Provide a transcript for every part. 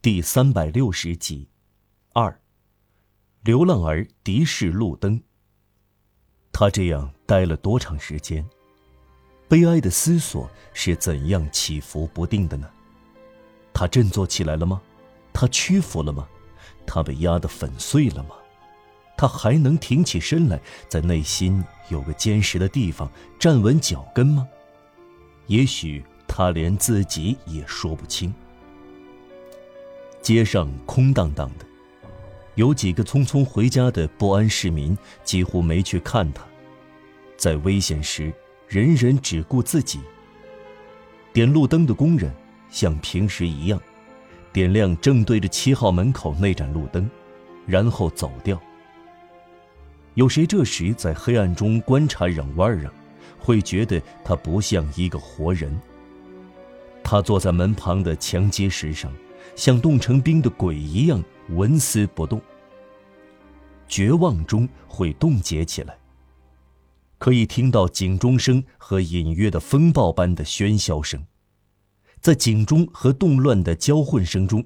第三百六十集，二，流浪儿敌视路灯。他这样待了多长时间？悲哀的思索是怎样起伏不定的呢？他振作起来了吗？他屈服了吗？他被压得粉碎了吗？他还能挺起身来，在内心有个坚实的地方站稳脚跟吗？也许他连自己也说不清。街上空荡荡的，有几个匆匆回家的不安市民几乎没去看他。在危险时，人人只顾自己。点路灯的工人像平时一样，点亮正对着七号门口那盏路灯，然后走掉。有谁这时在黑暗中观察嚷哇嚷，会觉得他不像一个活人。他坐在门旁的墙阶石上。像冻成冰的鬼一样纹丝不动。绝望中会冻结起来。可以听到警钟声和隐约的风暴般的喧嚣声，在警钟和动乱的交混声中，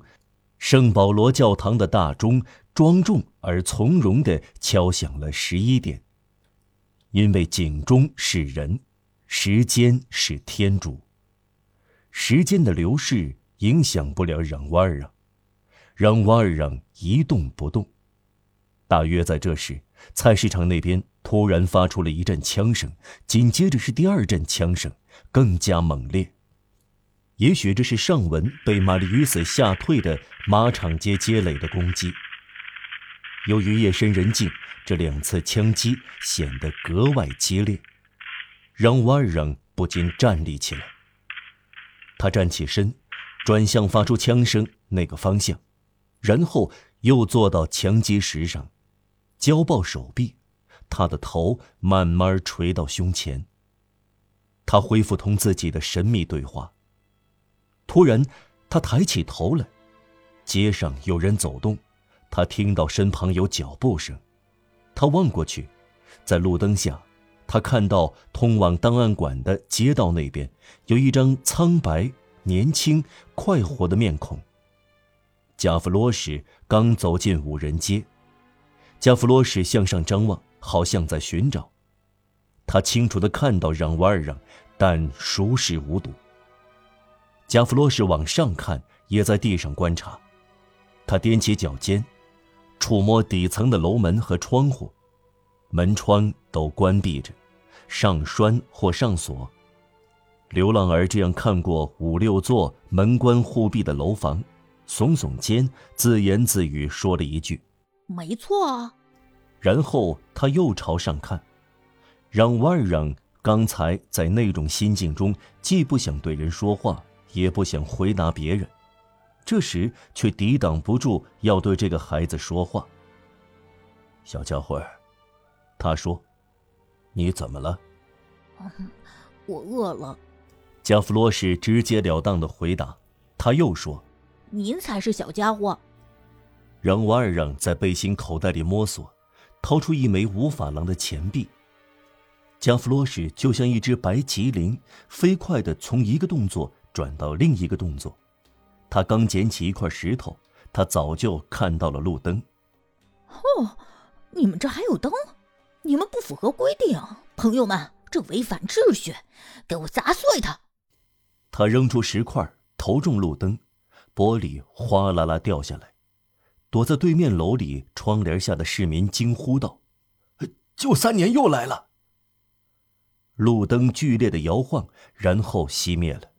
圣保罗教堂的大钟庄重而从容地敲响了十一点。因为警钟是人，时间是天主，时间的流逝。影响不了嚷哇儿嚷，嚷哇儿嚷一动不动。大约在这时，菜市场那边突然发出了一阵枪声，紧接着是第二阵枪声，更加猛烈。也许这是上文被玛丽与死吓退的马场街街垒的攻击。由于夜深人静，这两次枪击显得格外激烈。嚷哇儿嚷不禁站立起来。他站起身。转向发出枪声那个方向，然后又坐到墙基石上，交抱手臂，他的头慢慢垂到胸前。他恢复同自己的神秘对话。突然，他抬起头来，街上有人走动，他听到身旁有脚步声，他望过去，在路灯下，他看到通往档案馆的街道那边有一张苍白。年轻、快活的面孔。加弗罗什刚走进五人街，加弗罗什向上张望，好像在寻找。他清楚地看到让瓦尔让，但熟视无睹。加弗罗什往上看，也在地上观察。他踮起脚尖，触摸底层的楼门和窗户，门窗都关闭着，上栓或上锁。流浪儿这样看过五六座门关户闭的楼房，耸耸肩，自言自语说了一句：“没错。”然后他又朝上看，让瓦尔让刚才在那种心境中，既不想对人说话，也不想回答别人，这时却抵挡不住要对这个孩子说话。小家伙，他说：“你怎么了？”“ 我饿了。”加弗洛什直截了当的回答，他又说：“您才是小家伙。”让瓦尔让在背心口袋里摸索，掏出一枚五法郎的钱币。加弗洛什就像一只白麒麟，飞快地从一个动作转到另一个动作。他刚捡起一块石头，他早就看到了路灯。哦，你们这还有灯？你们不符合规定，朋友们，这违反秩序，给我砸碎它！他扔出石块，投中路灯，玻璃哗啦啦掉下来。躲在对面楼里窗帘下的市民惊呼道：“就三年又来了！”路灯剧烈的摇晃，然后熄灭了，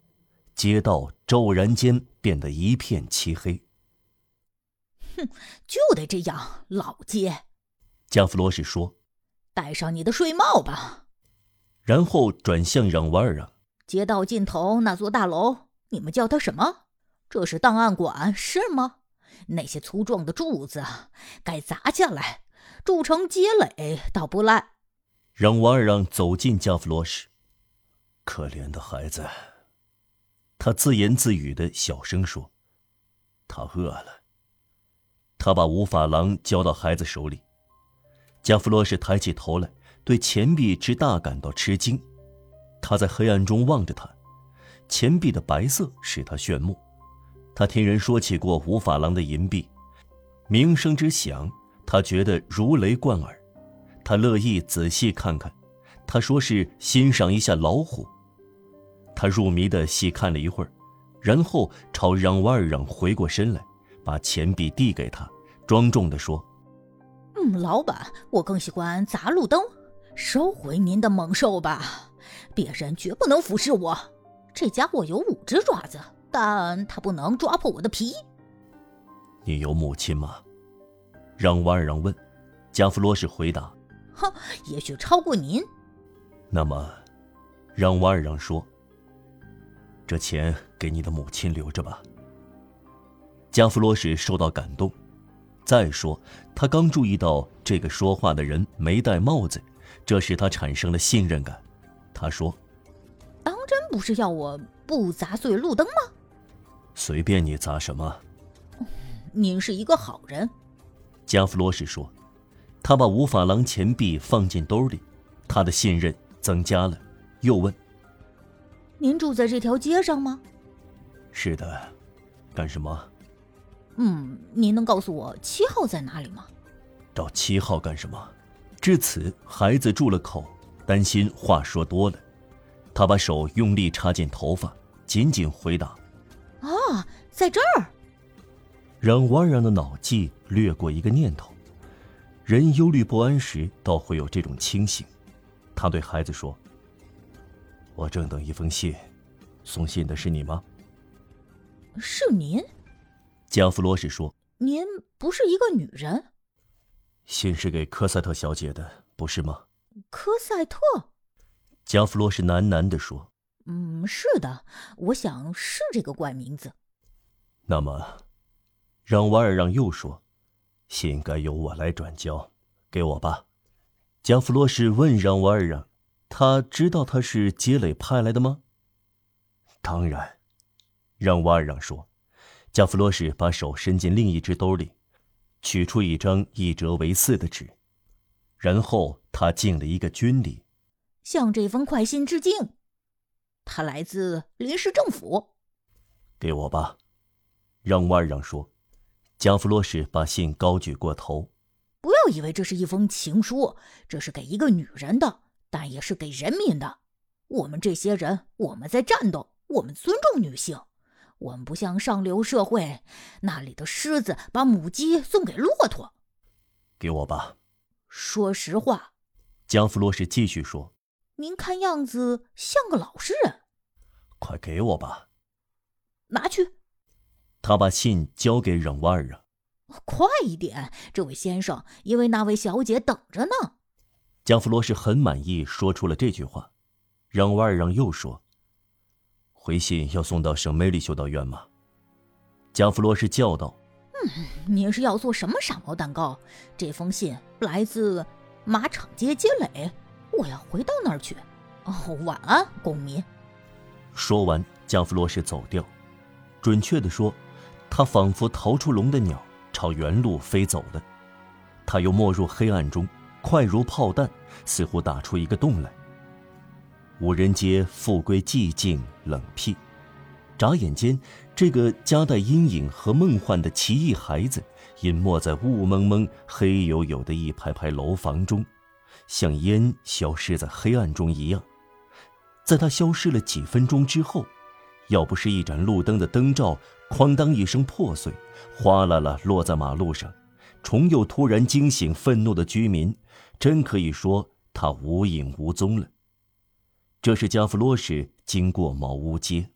街道骤然间变得一片漆黑。哼，就得这样，老街。加弗罗什说：“戴上你的睡帽吧。”然后转向让瓦尔让。街道尽头那座大楼，你们叫它什么？这是档案馆是吗？那些粗壮的柱子该砸下来，筑成街垒，倒不赖。让瓦尔让走进加弗罗什，可怜的孩子，他自言自语的小声说：“他饿了。”他把五法郎交到孩子手里。加弗罗什抬起头来，对钱币之大感到吃惊。他在黑暗中望着他，钱币的白色使他炫目，他听人说起过五法郎的银币，名声之响，他觉得如雷贯耳。他乐意仔细看看，他说是欣赏一下老虎。他入迷的细看了一会儿，然后朝让瓦尔让回过身来，把钱币递给他，庄重的说：“嗯，老板，我更喜欢砸路灯，收回您的猛兽吧，别人绝不能服侍我。这家伙有五只爪子，但他不能抓破我的皮。”你有母亲吗？让瓦尔让问。加弗罗什回答。哼，也许超过您。那么，让瓦尔让说：“这钱给你的母亲留着吧。”加弗罗什受到感动。再说，他刚注意到这个说话的人没戴帽子，这使他产生了信任感。他说：“当真不是要我不砸碎路灯吗？”随便你砸什么。您是一个好人。加弗罗什说。他把五法郎钱币放进兜里，他的信任增加了。又问：“您住在这条街上吗？”“是的。”“干什么？”“嗯，您能告诉我七号在哪里吗？”“找七号干什么？”至此，孩子住了口，担心话说多了，他把手用力插进头发，紧紧回答：“啊，在这儿。”让瓦让的脑际掠过一个念头。人忧虑不安时，倒会有这种清醒。他对孩子说：“我正等一封信，送信的是你吗？”“是您。”加夫罗什说。“您不是一个女人。”“信是给科赛特小姐的，不是吗？”“科赛特。”加弗罗什喃喃地说。“嗯，是的，我想是这个怪名字。”“那么，让瓦尔让又说。”信该由我来转交，给我吧。加弗洛什问让瓦尔让：“他知道他是杰磊派来的吗？”“当然。”让瓦尔让说。加弗洛什把手伸进另一只兜里，取出一张一折为四的纸，然后他敬了一个军礼，向这封快信致敬。他来自临时政府。给我吧。让瓦尔让说。加弗洛什把信高举过头，不要以为这是一封情书，这是给一个女人的，但也是给人民的。我们这些人，我们在战斗，我们尊重女性，我们不像上流社会那里的狮子把母鸡送给骆驼。给我吧。说实话，江弗洛什继续说：“您看样子像个老实人。快给我吧。拿去。”他把信交给忍瓦尔啊，快一点，这位先生，因为那位小姐等着呢。江弗罗什很满意，说出了这句话。忍瓦尔让又说：“回信要送到圣梅里修道院吗？”加弗罗是叫道：“嗯，您是要做什么傻毛蛋糕？这封信来自马场街街垒，我要回到那儿去。哦，晚安，公民。”说完，加弗罗什走掉。准确的说。他仿佛逃出笼的鸟，朝原路飞走了。他又没入黑暗中，快如炮弹，似乎打出一个洞来。五人街复归寂静冷僻，眨眼间，这个夹带阴影和梦幻的奇异孩子，隐没在雾蒙蒙、黑黝黝的一排排楼房中，像烟消失在黑暗中一样。在他消失了几分钟之后。要不是一盏路灯的灯罩“哐当”一声破碎，哗啦啦落在马路上，重又突然惊醒愤怒的居民，真可以说他无影无踪了。这是加夫洛什经过茅屋街。